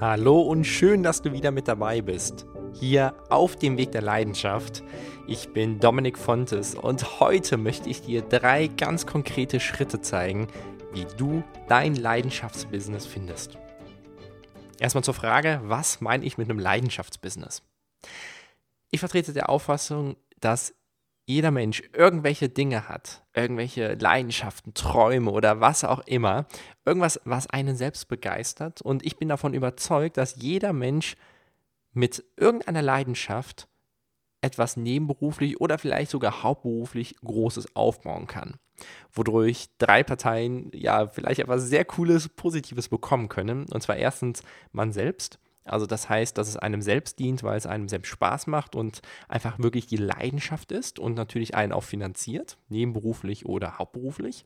Hallo und schön, dass du wieder mit dabei bist. Hier auf dem Weg der Leidenschaft. Ich bin Dominik Fontes und heute möchte ich dir drei ganz konkrete Schritte zeigen, wie du dein Leidenschaftsbusiness findest. Erstmal zur Frage, was meine ich mit einem Leidenschaftsbusiness? Ich vertrete der Auffassung, dass jeder Mensch irgendwelche Dinge hat, irgendwelche Leidenschaften, Träume oder was auch immer, irgendwas, was einen selbst begeistert. Und ich bin davon überzeugt, dass jeder Mensch mit irgendeiner Leidenschaft etwas nebenberuflich oder vielleicht sogar hauptberuflich Großes aufbauen kann. Wodurch drei Parteien ja vielleicht etwas sehr Cooles, Positives bekommen können. Und zwar erstens man selbst, also das heißt, dass es einem selbst dient, weil es einem selbst Spaß macht und einfach wirklich die Leidenschaft ist und natürlich einen auch finanziert, nebenberuflich oder hauptberuflich.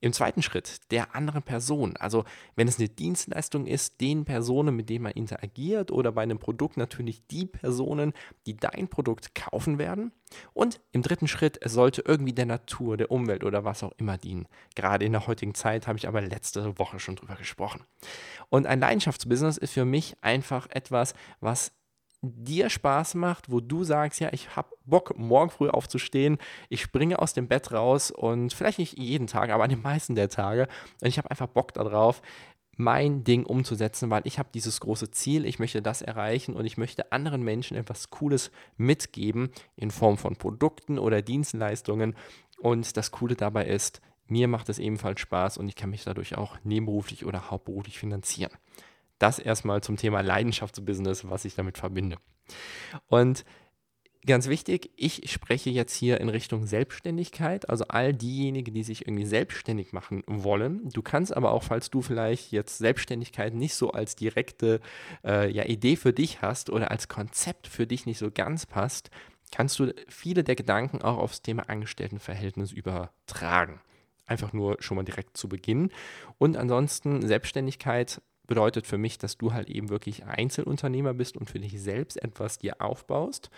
Im zweiten Schritt der anderen Person, also wenn es eine Dienstleistung ist, den Personen, mit denen man interagiert oder bei einem Produkt natürlich die Personen, die dein Produkt kaufen werden. Und im dritten Schritt, es sollte irgendwie der Natur, der Umwelt oder was auch immer dienen. Gerade in der heutigen Zeit habe ich aber letzte Woche schon drüber gesprochen. Und ein Leidenschaftsbusiness ist für mich einfach etwas, was dir Spaß macht, wo du sagst, ja, ich habe Bock, morgen früh aufzustehen, ich springe aus dem Bett raus und vielleicht nicht jeden Tag, aber an den meisten der Tage und ich habe einfach Bock darauf, mein Ding umzusetzen, weil ich habe dieses große Ziel, ich möchte das erreichen und ich möchte anderen Menschen etwas Cooles mitgeben in Form von Produkten oder Dienstleistungen. Und das Coole dabei ist, mir macht es ebenfalls Spaß und ich kann mich dadurch auch nebenberuflich oder hauptberuflich finanzieren. Das erstmal zum Thema Leidenschaftsbusiness, was ich damit verbinde. Und ganz wichtig, ich spreche jetzt hier in Richtung Selbstständigkeit, also all diejenigen, die sich irgendwie selbstständig machen wollen. Du kannst aber auch, falls du vielleicht jetzt Selbstständigkeit nicht so als direkte äh, ja, Idee für dich hast oder als Konzept für dich nicht so ganz passt, kannst du viele der Gedanken auch aufs Thema Angestelltenverhältnis übertragen. Einfach nur schon mal direkt zu Beginn. Und ansonsten Selbstständigkeit bedeutet für mich, dass du halt eben wirklich Einzelunternehmer bist und für dich selbst etwas dir aufbaust.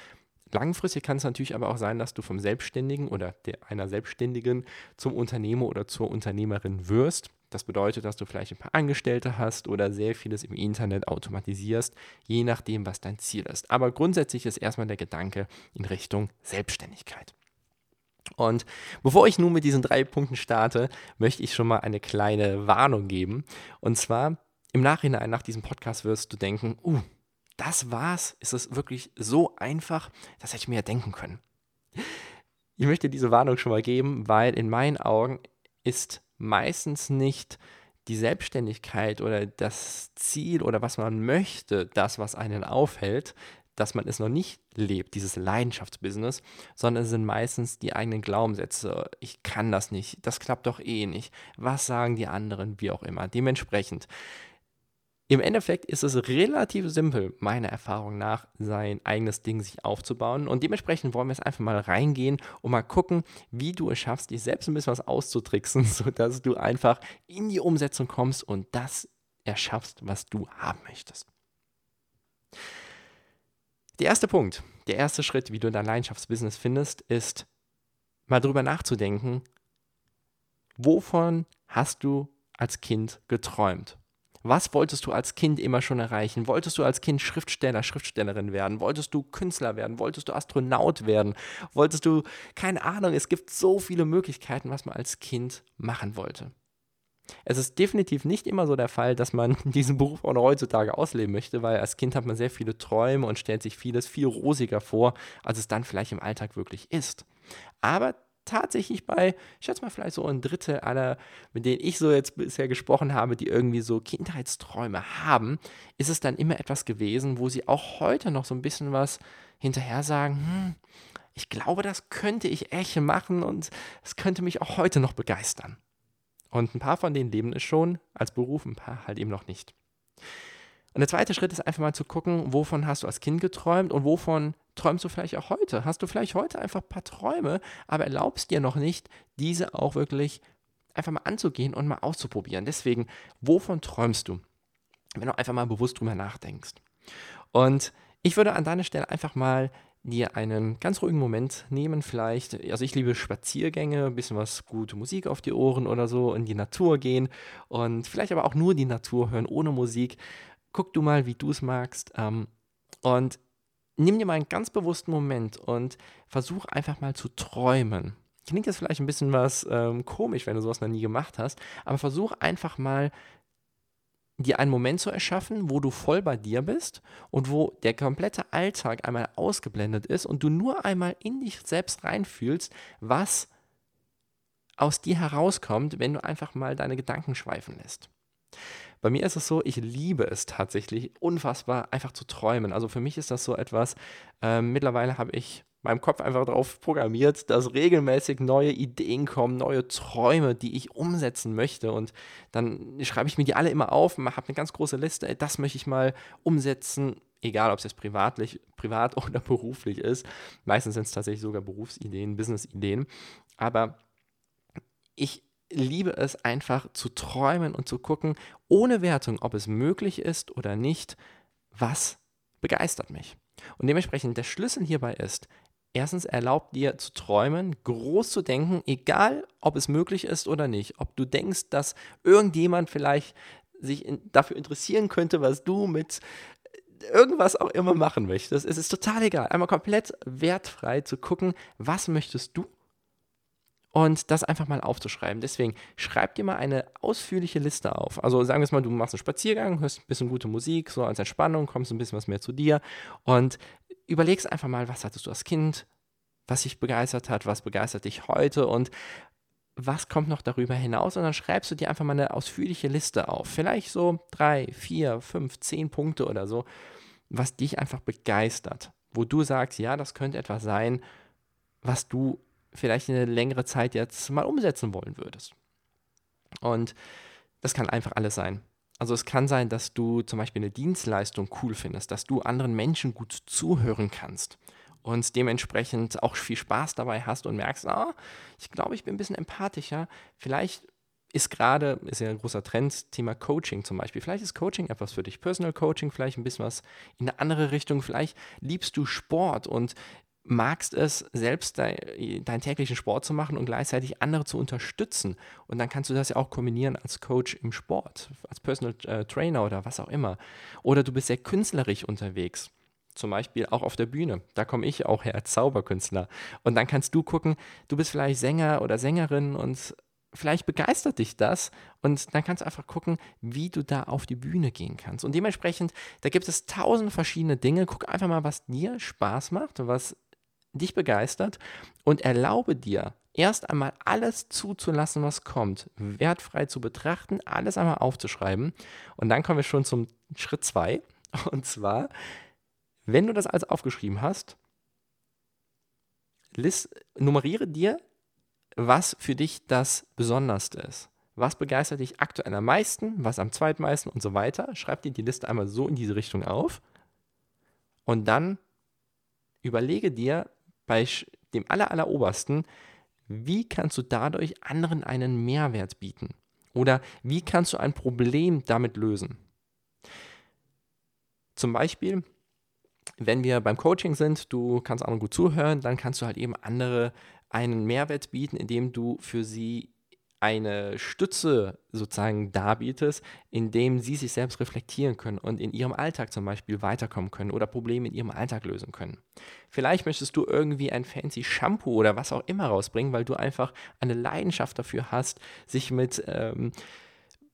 Langfristig kann es natürlich aber auch sein, dass du vom Selbstständigen oder der, einer Selbstständigen zum Unternehmer oder zur Unternehmerin wirst. Das bedeutet, dass du vielleicht ein paar Angestellte hast oder sehr vieles im Internet automatisierst, je nachdem, was dein Ziel ist. Aber grundsätzlich ist erstmal der Gedanke in Richtung Selbstständigkeit. Und bevor ich nun mit diesen drei Punkten starte, möchte ich schon mal eine kleine Warnung geben. Und zwar im Nachhinein nach diesem Podcast wirst du denken, uh, das war's? Ist es wirklich so einfach? Das hätte ich mir ja denken können. Ich möchte diese Warnung schon mal geben, weil in meinen Augen ist meistens nicht die Selbstständigkeit oder das Ziel oder was man möchte, das, was einen aufhält, dass man es noch nicht lebt, dieses Leidenschaftsbusiness, sondern es sind meistens die eigenen Glaubenssätze. Ich kann das nicht, das klappt doch eh nicht. Was sagen die anderen, wie auch immer. Dementsprechend im Endeffekt ist es relativ simpel, meiner Erfahrung nach, sein eigenes Ding sich aufzubauen. Und dementsprechend wollen wir jetzt einfach mal reingehen und mal gucken, wie du es schaffst, dich selbst ein bisschen was auszutricksen, sodass du einfach in die Umsetzung kommst und das erschaffst, was du haben möchtest. Der erste Punkt, der erste Schritt, wie du dein Leidenschaftsbusiness findest, ist mal drüber nachzudenken, wovon hast du als Kind geträumt? Was wolltest du als Kind immer schon erreichen? Wolltest du als Kind Schriftsteller, Schriftstellerin werden? Wolltest du Künstler werden? Wolltest du Astronaut werden? Wolltest du, keine Ahnung, es gibt so viele Möglichkeiten, was man als Kind machen wollte. Es ist definitiv nicht immer so der Fall, dass man diesen Beruf auch noch heutzutage ausleben möchte, weil als Kind hat man sehr viele Träume und stellt sich vieles viel rosiger vor, als es dann vielleicht im Alltag wirklich ist. Aber tatsächlich bei, ich schätze mal vielleicht so ein Drittel aller, mit denen ich so jetzt bisher gesprochen habe, die irgendwie so Kindheitsträume haben, ist es dann immer etwas gewesen, wo sie auch heute noch so ein bisschen was hinterher sagen, hm, ich glaube, das könnte ich echt machen und es könnte mich auch heute noch begeistern. Und ein paar von denen leben es schon als Beruf, ein paar halt eben noch nicht. Und der zweite Schritt ist einfach mal zu gucken, wovon hast du als Kind geträumt und wovon träumst du vielleicht auch heute? Hast du vielleicht heute einfach ein paar Träume, aber erlaubst dir noch nicht, diese auch wirklich einfach mal anzugehen und mal auszuprobieren. Deswegen, wovon träumst du? Wenn du einfach mal bewusst drüber nachdenkst. Und ich würde an deiner Stelle einfach mal dir einen ganz ruhigen Moment nehmen, vielleicht. Also ich liebe Spaziergänge, ein bisschen was gute Musik auf die Ohren oder so, in die Natur gehen und vielleicht aber auch nur die Natur hören, ohne Musik guck du mal, wie du es magst. Ähm, und nimm dir mal einen ganz bewussten Moment und versuch einfach mal zu träumen. Klingt jetzt vielleicht ein bisschen was ähm, komisch, wenn du sowas noch nie gemacht hast, aber versuch einfach mal dir einen Moment zu erschaffen, wo du voll bei dir bist und wo der komplette Alltag einmal ausgeblendet ist und du nur einmal in dich selbst reinfühlst, was aus dir herauskommt, wenn du einfach mal deine Gedanken schweifen lässt. Bei mir ist es so, ich liebe es tatsächlich unfassbar einfach zu träumen. Also für mich ist das so etwas, äh, mittlerweile habe ich meinem Kopf einfach darauf programmiert, dass regelmäßig neue Ideen kommen, neue Träume, die ich umsetzen möchte. Und dann schreibe ich mir die alle immer auf, habe eine ganz große Liste, das möchte ich mal umsetzen, egal ob es jetzt privatlich, privat oder beruflich ist. Meistens sind es tatsächlich sogar Berufsideen, Businessideen. Aber ich liebe es einfach zu träumen und zu gucken, ohne Wertung, ob es möglich ist oder nicht, was begeistert mich. Und dementsprechend der Schlüssel hierbei ist, erstens erlaubt dir zu träumen, groß zu denken, egal ob es möglich ist oder nicht. Ob du denkst, dass irgendjemand vielleicht sich in, dafür interessieren könnte, was du mit irgendwas auch immer machen möchtest. Es ist total egal. Einmal komplett wertfrei zu gucken, was möchtest du und das einfach mal aufzuschreiben. Deswegen schreib dir mal eine ausführliche Liste auf. Also sagen wir es mal, du machst einen Spaziergang, hörst ein bisschen gute Musik, so als Entspannung, kommst ein bisschen was mehr zu dir und überlegst einfach mal, was hattest du als Kind, was dich begeistert hat, was begeistert dich heute und was kommt noch darüber hinaus und dann schreibst du dir einfach mal eine ausführliche Liste auf. Vielleicht so drei, vier, fünf, zehn Punkte oder so, was dich einfach begeistert, wo du sagst, ja, das könnte etwas sein, was du vielleicht eine längere Zeit jetzt mal umsetzen wollen würdest. Und das kann einfach alles sein. Also es kann sein, dass du zum Beispiel eine Dienstleistung cool findest, dass du anderen Menschen gut zuhören kannst und dementsprechend auch viel Spaß dabei hast und merkst, ah, ich glaube, ich bin ein bisschen empathischer. Vielleicht ist gerade, ist ja ein großer Trend, Thema Coaching zum Beispiel. Vielleicht ist Coaching etwas für dich, Personal Coaching, vielleicht ein bisschen was in eine andere Richtung. Vielleicht liebst du Sport und magst es, selbst de, deinen täglichen Sport zu machen und gleichzeitig andere zu unterstützen. Und dann kannst du das ja auch kombinieren als Coach im Sport, als Personal äh, Trainer oder was auch immer. Oder du bist sehr künstlerisch unterwegs. Zum Beispiel auch auf der Bühne. Da komme ich auch her als Zauberkünstler. Und dann kannst du gucken, du bist vielleicht Sänger oder Sängerin und vielleicht begeistert dich das und dann kannst du einfach gucken, wie du da auf die Bühne gehen kannst. Und dementsprechend, da gibt es tausend verschiedene Dinge. Guck einfach mal, was dir Spaß macht, was dich begeistert und erlaube dir, erst einmal alles zuzulassen, was kommt, wertfrei zu betrachten, alles einmal aufzuschreiben. Und dann kommen wir schon zum Schritt 2. Und zwar, wenn du das alles aufgeschrieben hast, list, nummeriere dir, was für dich das Besonderste ist. Was begeistert dich aktuell am meisten, was am zweitmeisten und so weiter. Schreib dir die Liste einmal so in diese Richtung auf. Und dann überlege dir, bei dem allerallerobersten, wie kannst du dadurch anderen einen Mehrwert bieten? Oder wie kannst du ein Problem damit lösen? Zum Beispiel, wenn wir beim Coaching sind, du kannst anderen gut zuhören, dann kannst du halt eben andere einen Mehrwert bieten, indem du für sie eine Stütze sozusagen darbietest, indem sie sich selbst reflektieren können und in ihrem Alltag zum Beispiel weiterkommen können oder Probleme in ihrem Alltag lösen können. Vielleicht möchtest du irgendwie ein fancy Shampoo oder was auch immer rausbringen, weil du einfach eine Leidenschaft dafür hast, sich mit ähm,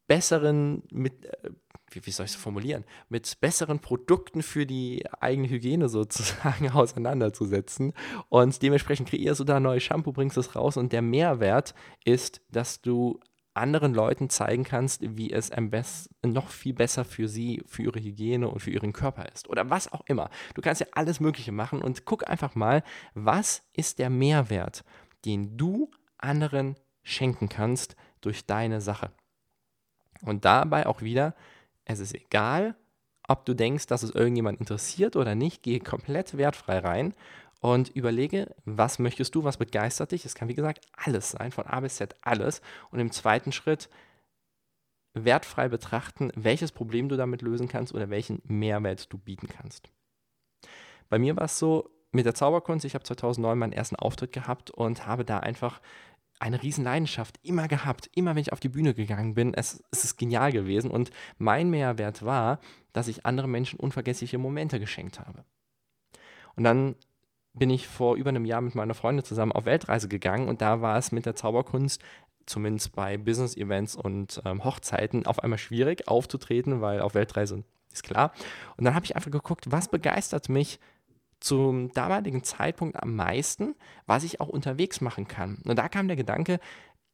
besseren, mit äh, wie, wie soll ich es formulieren, mit besseren Produkten für die eigene Hygiene sozusagen auseinanderzusetzen. Und dementsprechend kreierst du da ein neues Shampoo, bringst es raus und der Mehrwert ist, dass du anderen Leuten zeigen kannst, wie es am besten noch viel besser für sie, für ihre Hygiene und für ihren Körper ist. Oder was auch immer. Du kannst ja alles Mögliche machen und guck einfach mal, was ist der Mehrwert, den du anderen schenken kannst durch deine Sache. Und dabei auch wieder es ist egal, ob du denkst, dass es irgendjemand interessiert oder nicht, gehe komplett wertfrei rein und überlege, was möchtest du, was begeistert dich. Es kann, wie gesagt, alles sein, von A bis Z alles. Und im zweiten Schritt wertfrei betrachten, welches Problem du damit lösen kannst oder welchen Mehrwert du bieten kannst. Bei mir war es so, mit der Zauberkunst, ich habe 2009 meinen ersten Auftritt gehabt und habe da einfach eine riesen Leidenschaft immer gehabt. Immer wenn ich auf die Bühne gegangen bin, es, es ist genial gewesen. Und mein Mehrwert war, dass ich anderen Menschen unvergessliche Momente geschenkt habe. Und dann bin ich vor über einem Jahr mit meiner Freundin zusammen auf Weltreise gegangen und da war es mit der Zauberkunst zumindest bei Business-Events und ähm, Hochzeiten auf einmal schwierig aufzutreten, weil auf Weltreise ist klar. Und dann habe ich einfach geguckt, was begeistert mich zum damaligen Zeitpunkt am meisten, was ich auch unterwegs machen kann. Und da kam der Gedanke,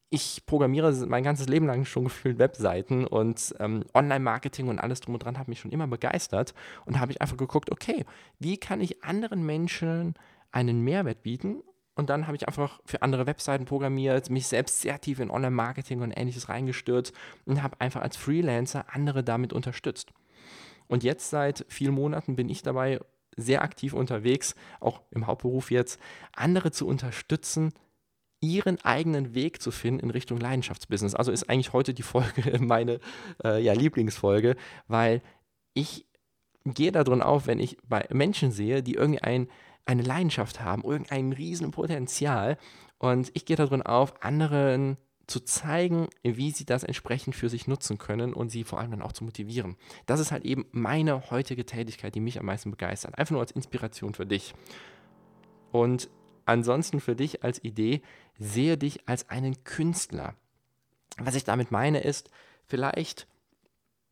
ich programmiere mein ganzes Leben lang schon gefühlt Webseiten und ähm, Online-Marketing und alles drum und dran hat mich schon immer begeistert und habe ich einfach geguckt, okay, wie kann ich anderen Menschen einen Mehrwert bieten? Und dann habe ich einfach für andere Webseiten programmiert, mich selbst sehr tief in Online-Marketing und ähnliches reingestürzt und habe einfach als Freelancer andere damit unterstützt. Und jetzt seit vielen Monaten bin ich dabei sehr aktiv unterwegs, auch im Hauptberuf jetzt, andere zu unterstützen, ihren eigenen Weg zu finden in Richtung Leidenschaftsbusiness. Also ist eigentlich heute die Folge meine äh, ja, Lieblingsfolge, weil ich gehe darin auf, wenn ich bei Menschen sehe, die irgendwie ein, eine Leidenschaft haben, irgendein riesen Potenzial und ich gehe darin auf, anderen zu zeigen, wie sie das entsprechend für sich nutzen können und sie vor allem dann auch zu motivieren. Das ist halt eben meine heutige Tätigkeit, die mich am meisten begeistert. Einfach nur als Inspiration für dich. Und ansonsten für dich als Idee, sehe dich als einen Künstler. Was ich damit meine ist, vielleicht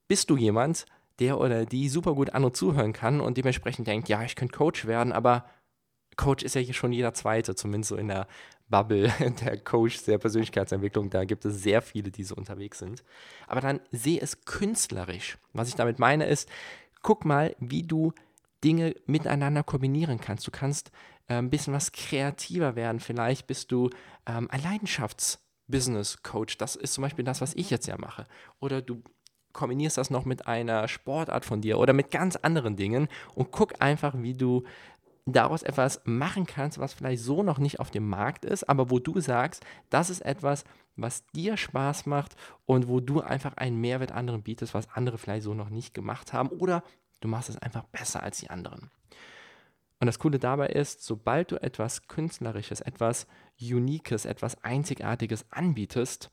bist du jemand, der oder die super gut andere zuhören kann und dementsprechend denkt, ja, ich könnte Coach werden, aber Coach ist ja hier schon jeder Zweite, zumindest so in der Bubble der Coach der Persönlichkeitsentwicklung. Da gibt es sehr viele, die so unterwegs sind. Aber dann sehe es künstlerisch. Was ich damit meine ist, guck mal, wie du Dinge miteinander kombinieren kannst. Du kannst äh, ein bisschen was kreativer werden. Vielleicht bist du ähm, ein Leidenschafts-Business-Coach. Das ist zum Beispiel das, was ich jetzt ja mache. Oder du kombinierst das noch mit einer Sportart von dir oder mit ganz anderen Dingen und guck einfach, wie du daraus etwas machen kannst, was vielleicht so noch nicht auf dem Markt ist, aber wo du sagst, das ist etwas, was dir Spaß macht und wo du einfach einen Mehrwert anderen bietest, was andere vielleicht so noch nicht gemacht haben oder du machst es einfach besser als die anderen. Und das Coole dabei ist, sobald du etwas Künstlerisches, etwas Uniques, etwas Einzigartiges anbietest,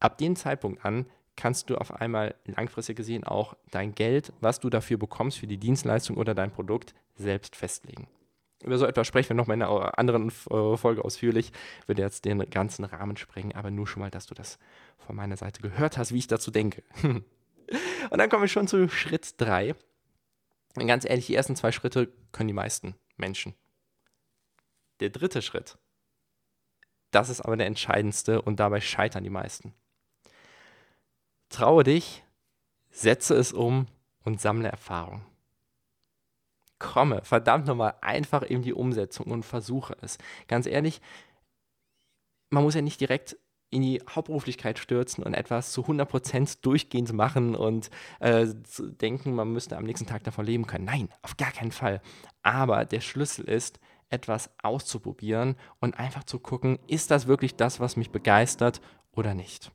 ab dem Zeitpunkt an kannst du auf einmal langfristig gesehen auch dein Geld, was du dafür bekommst für die Dienstleistung oder dein Produkt, selbst festlegen. Über so etwas sprechen wir noch mal in einer anderen äh, Folge ausführlich. Würde jetzt den ganzen Rahmen sprengen, aber nur schon mal, dass du das von meiner Seite gehört hast, wie ich dazu denke. Und dann kommen wir schon zu Schritt 3. Und ganz ehrlich, die ersten zwei Schritte können die meisten Menschen. Der dritte Schritt, das ist aber der entscheidendste und dabei scheitern die meisten. Traue dich, setze es um und sammle Erfahrung. Komme, verdammt nochmal, einfach in die Umsetzung und versuche es. Ganz ehrlich, man muss ja nicht direkt in die Hauptberuflichkeit stürzen und etwas zu 100% durchgehend machen und äh, denken, man müsste am nächsten Tag davon leben können. Nein, auf gar keinen Fall. Aber der Schlüssel ist, etwas auszuprobieren und einfach zu gucken, ist das wirklich das, was mich begeistert oder nicht.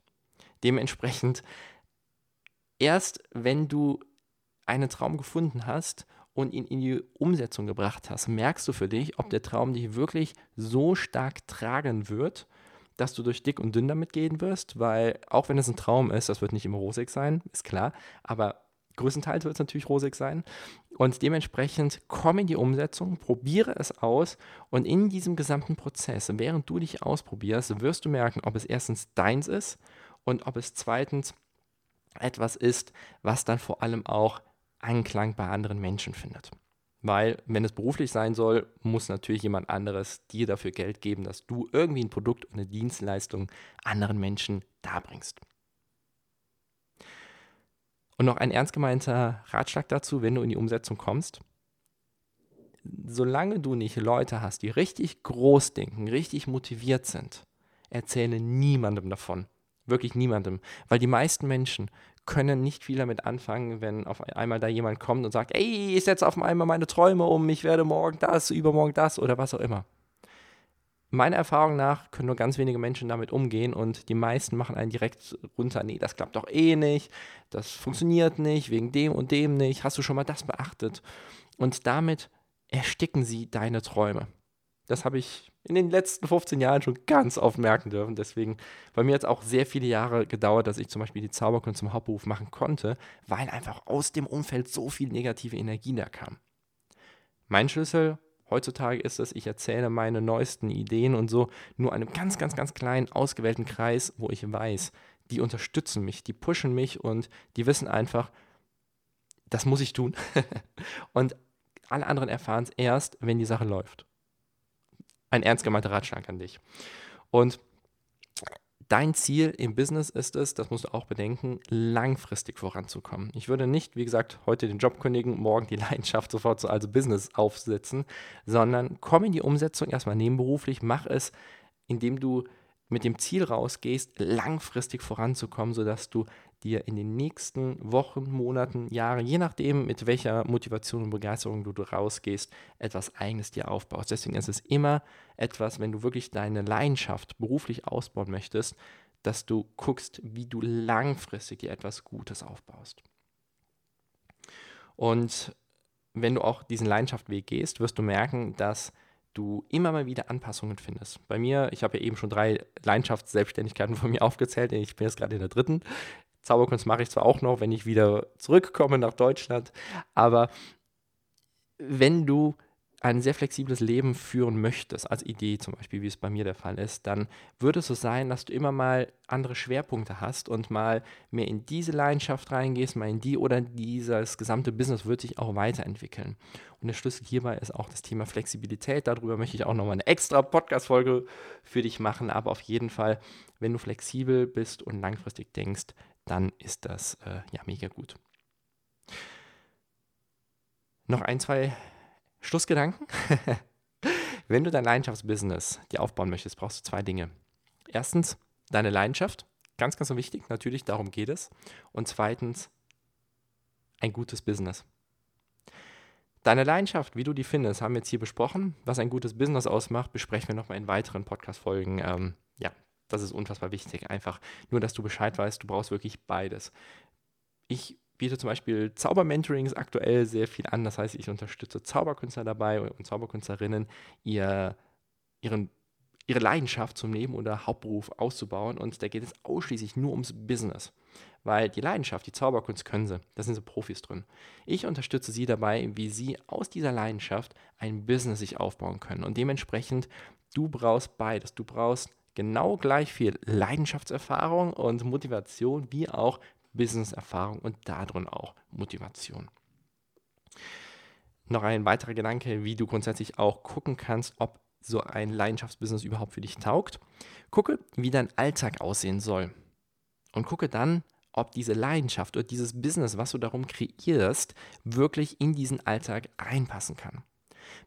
Dementsprechend, erst wenn du einen Traum gefunden hast und ihn in die Umsetzung gebracht hast, merkst du für dich, ob der Traum dich wirklich so stark tragen wird, dass du durch dick und dünn damit gehen wirst, weil auch wenn es ein Traum ist, das wird nicht immer rosig sein, ist klar, aber größtenteils wird es natürlich rosig sein. Und dementsprechend komm in die Umsetzung, probiere es aus und in diesem gesamten Prozess, während du dich ausprobierst, wirst du merken, ob es erstens deins ist und ob es zweitens etwas ist, was dann vor allem auch Anklang bei anderen Menschen findet. Weil, wenn es beruflich sein soll, muss natürlich jemand anderes dir dafür Geld geben, dass du irgendwie ein Produkt und eine Dienstleistung anderen Menschen darbringst. Und noch ein ernst gemeinter Ratschlag dazu, wenn du in die Umsetzung kommst. Solange du nicht Leute hast, die richtig groß denken, richtig motiviert sind, erzähle niemandem davon, Wirklich niemandem. Weil die meisten Menschen können nicht viel damit anfangen, wenn auf einmal da jemand kommt und sagt, ey, ich setze auf einmal meine Träume um, ich werde morgen das, übermorgen das oder was auch immer. Meiner Erfahrung nach können nur ganz wenige Menschen damit umgehen und die meisten machen einen direkt runter, nee, das klappt doch eh nicht, das funktioniert nicht, wegen dem und dem nicht, hast du schon mal das beachtet? Und damit ersticken sie deine Träume. Das habe ich in den letzten 15 Jahren schon ganz oft merken dürfen. Deswegen, bei mir hat es auch sehr viele Jahre gedauert, dass ich zum Beispiel die Zauberkunst zum Hauptberuf machen konnte, weil einfach aus dem Umfeld so viel negative Energie da kam. Mein Schlüssel heutzutage ist es, ich erzähle meine neuesten Ideen und so nur einem ganz, ganz, ganz kleinen, ausgewählten Kreis, wo ich weiß, die unterstützen mich, die pushen mich und die wissen einfach, das muss ich tun. und alle anderen erfahren es erst, wenn die Sache läuft ein ernst gemeinter Ratschlag an dich. Und dein Ziel im Business ist es, das musst du auch bedenken, langfristig voranzukommen. Ich würde nicht, wie gesagt, heute den Job kündigen, morgen die Leidenschaft sofort so als Business aufsetzen, sondern komm in die Umsetzung erstmal nebenberuflich, mach es, indem du mit dem Ziel rausgehst, langfristig voranzukommen, sodass du dir in den nächsten Wochen, Monaten, Jahren, je nachdem, mit welcher Motivation und Begeisterung du rausgehst, etwas Eigenes dir aufbaust. Deswegen ist es immer etwas, wenn du wirklich deine Leidenschaft beruflich ausbauen möchtest, dass du guckst, wie du langfristig dir etwas Gutes aufbaust. Und wenn du auch diesen Leidenschaftweg gehst, wirst du merken, dass du immer mal wieder Anpassungen findest. Bei mir, ich habe ja eben schon drei Leidenschaftsselbstständigkeiten von mir aufgezählt, ich bin jetzt gerade in der dritten. Zauberkunst mache ich zwar auch noch, wenn ich wieder zurückkomme nach Deutschland, aber wenn du ein sehr flexibles Leben führen möchtest, als Idee zum Beispiel, wie es bei mir der Fall ist, dann würde es so sein, dass du immer mal andere Schwerpunkte hast und mal mehr in diese Leidenschaft reingehst, mal in die oder dieses gesamte Business wird sich auch weiterentwickeln. Und der Schlüssel hierbei ist auch das Thema Flexibilität. Darüber möchte ich auch nochmal eine extra Podcast-Folge für dich machen. Aber auf jeden Fall, wenn du flexibel bist und langfristig denkst, dann ist das äh, ja mega gut. Noch ein, zwei Schlussgedanken. Wenn du dein Leidenschaftsbusiness dir aufbauen möchtest, brauchst du zwei Dinge. Erstens deine Leidenschaft, ganz, ganz wichtig, natürlich, darum geht es. Und zweitens ein gutes Business. Deine Leidenschaft, wie du die findest, haben wir jetzt hier besprochen. Was ein gutes Business ausmacht, besprechen wir nochmal in weiteren Podcast-Folgen. Ähm, ja, das ist unfassbar wichtig. Einfach nur, dass du Bescheid weißt, du brauchst wirklich beides. Ich biete zum Beispiel Zaubermentorings aktuell sehr viel an. Das heißt, ich unterstütze Zauberkünstler dabei und Zauberkünstlerinnen, ihr, ihren, ihre Leidenschaft zum Neben- oder Hauptberuf auszubauen. Und da geht es ausschließlich nur ums Business. Weil die Leidenschaft, die Zauberkunst können sie. Da sind so Profis drin. Ich unterstütze sie dabei, wie sie aus dieser Leidenschaft ein Business sich aufbauen können. Und dementsprechend, du brauchst beides. Du brauchst genau gleich viel Leidenschaftserfahrung und Motivation wie auch Business-Erfahrung und darin auch Motivation. Noch ein weiterer Gedanke, wie du grundsätzlich auch gucken kannst, ob so ein Leidenschaftsbusiness überhaupt für dich taugt. Gucke, wie dein Alltag aussehen soll. Und gucke dann, ob diese Leidenschaft oder dieses Business, was du darum kreierst, wirklich in diesen Alltag reinpassen kann.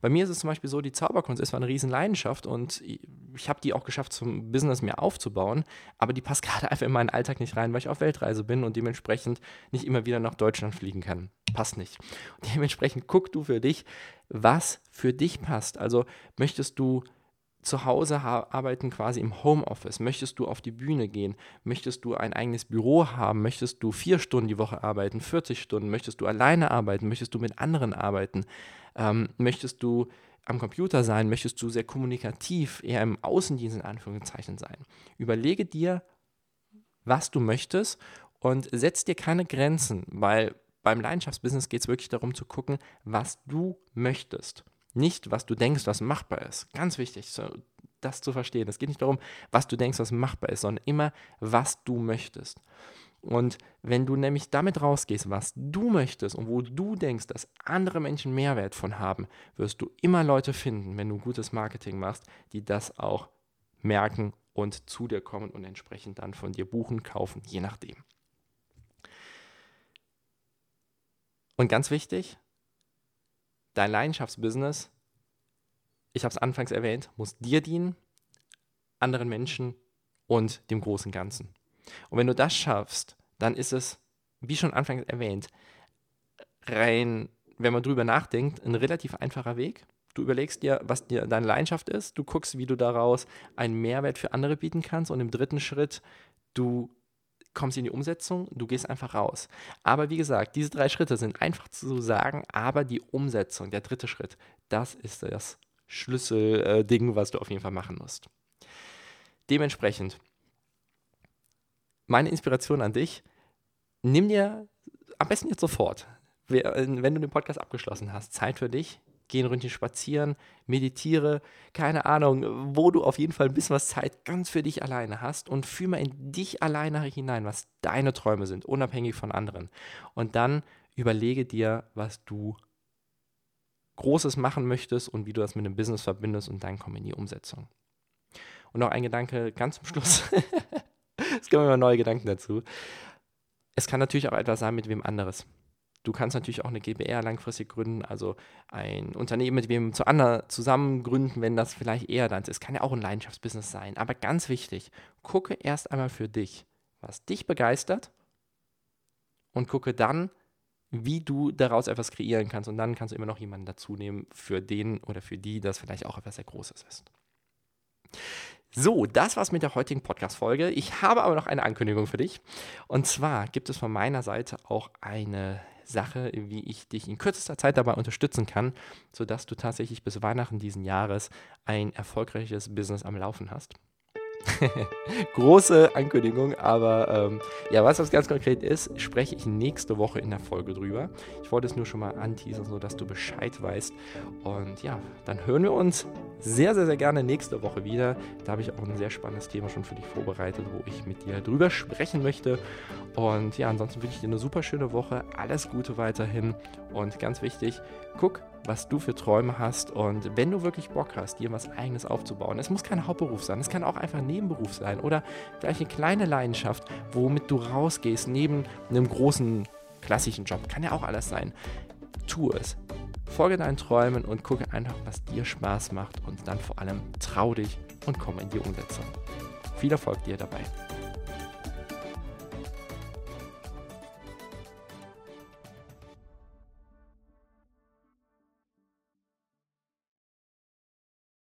Bei mir ist es zum Beispiel so, die Zauberkunst ist eine riesen Leidenschaft und ich habe die auch geschafft, zum Business mehr aufzubauen, aber die passt gerade einfach in meinen Alltag nicht rein, weil ich auf Weltreise bin und dementsprechend nicht immer wieder nach Deutschland fliegen kann. Passt nicht. Und dementsprechend guck du für dich, was für dich passt. Also möchtest du zu Hause arbeiten, quasi im Homeoffice? Möchtest du auf die Bühne gehen? Möchtest du ein eigenes Büro haben? Möchtest du vier Stunden die Woche arbeiten, 40 Stunden? Möchtest du alleine arbeiten? Möchtest du mit anderen arbeiten? Ähm, möchtest du am Computer sein? Möchtest du sehr kommunikativ, eher im Außendienst in Anführungszeichen sein? Überlege dir, was du möchtest und setz dir keine Grenzen, weil beim Leidenschaftsbusiness geht es wirklich darum zu gucken, was du möchtest. Nicht, was du denkst, was machbar ist. Ganz wichtig, das zu verstehen. Es geht nicht darum, was du denkst, was machbar ist, sondern immer, was du möchtest. Und wenn du nämlich damit rausgehst, was du möchtest und wo du denkst, dass andere Menschen Mehrwert von haben, wirst du immer Leute finden, wenn du gutes Marketing machst, die das auch merken und zu dir kommen und entsprechend dann von dir buchen, kaufen, je nachdem. Und ganz wichtig, dein Leidenschaftsbusiness, ich habe es anfangs erwähnt, muss dir dienen, anderen Menschen und dem großen Ganzen. Und wenn du das schaffst, dann ist es, wie schon anfangs erwähnt, rein, wenn man drüber nachdenkt, ein relativ einfacher Weg. Du überlegst dir, was dir deine Leidenschaft ist, du guckst, wie du daraus einen Mehrwert für andere bieten kannst und im dritten Schritt, du kommst in die Umsetzung, du gehst einfach raus. Aber wie gesagt, diese drei Schritte sind einfach zu sagen, aber die Umsetzung, der dritte Schritt, das ist das Schlüsselding, was du auf jeden Fall machen musst. Dementsprechend, meine Inspiration an dich, nimm dir am besten jetzt sofort, wenn du den Podcast abgeschlossen hast, Zeit für dich, geh ein Ründchen spazieren, meditiere, keine Ahnung, wo du auf jeden Fall ein bisschen was Zeit ganz für dich alleine hast und fühl mal in dich alleine hinein, was deine Träume sind, unabhängig von anderen. Und dann überlege dir, was du Großes machen möchtest und wie du das mit dem Business verbindest und dann komm in die Umsetzung. Und noch ein Gedanke ganz zum Schluss. es kommen immer neue Gedanken dazu. Es kann natürlich auch etwas sein mit wem anderes. Du kannst natürlich auch eine GBR langfristig gründen, also ein Unternehmen mit wem zu zusammen gründen, wenn das vielleicht eher dann ist. Kann ja auch ein Leidenschaftsbusiness sein. Aber ganz wichtig, gucke erst einmal für dich, was dich begeistert und gucke dann, wie du daraus etwas kreieren kannst. Und dann kannst du immer noch jemanden dazu nehmen, für den oder für die das vielleicht auch etwas sehr Großes ist. So, das war's mit der heutigen Podcast-Folge. Ich habe aber noch eine Ankündigung für dich. Und zwar gibt es von meiner Seite auch eine Sache, wie ich dich in kürzester Zeit dabei unterstützen kann, sodass du tatsächlich bis Weihnachten diesen Jahres ein erfolgreiches Business am Laufen hast. Große Ankündigung, aber ähm, ja, was das ganz konkret ist, spreche ich nächste Woche in der Folge drüber. Ich wollte es nur schon mal anteasern, sodass du Bescheid weißt. Und ja, dann hören wir uns sehr, sehr, sehr gerne nächste Woche wieder. Da habe ich auch ein sehr spannendes Thema schon für dich vorbereitet, wo ich mit dir drüber sprechen möchte. Und ja, ansonsten wünsche ich dir eine super schöne Woche. Alles Gute weiterhin. Und ganz wichtig, guck, was du für Träume hast. Und wenn du wirklich Bock hast, dir was Eigenes aufzubauen, es muss kein Hauptberuf sein, es kann auch einfach ein Nebenberuf sein oder vielleicht eine kleine Leidenschaft, womit du rausgehst, neben einem großen klassischen Job. Kann ja auch alles sein. Tu es. Folge deinen Träumen und gucke einfach, was dir Spaß macht und dann vor allem trau dich und komm in die Umsetzung. Viel Erfolg dir dabei.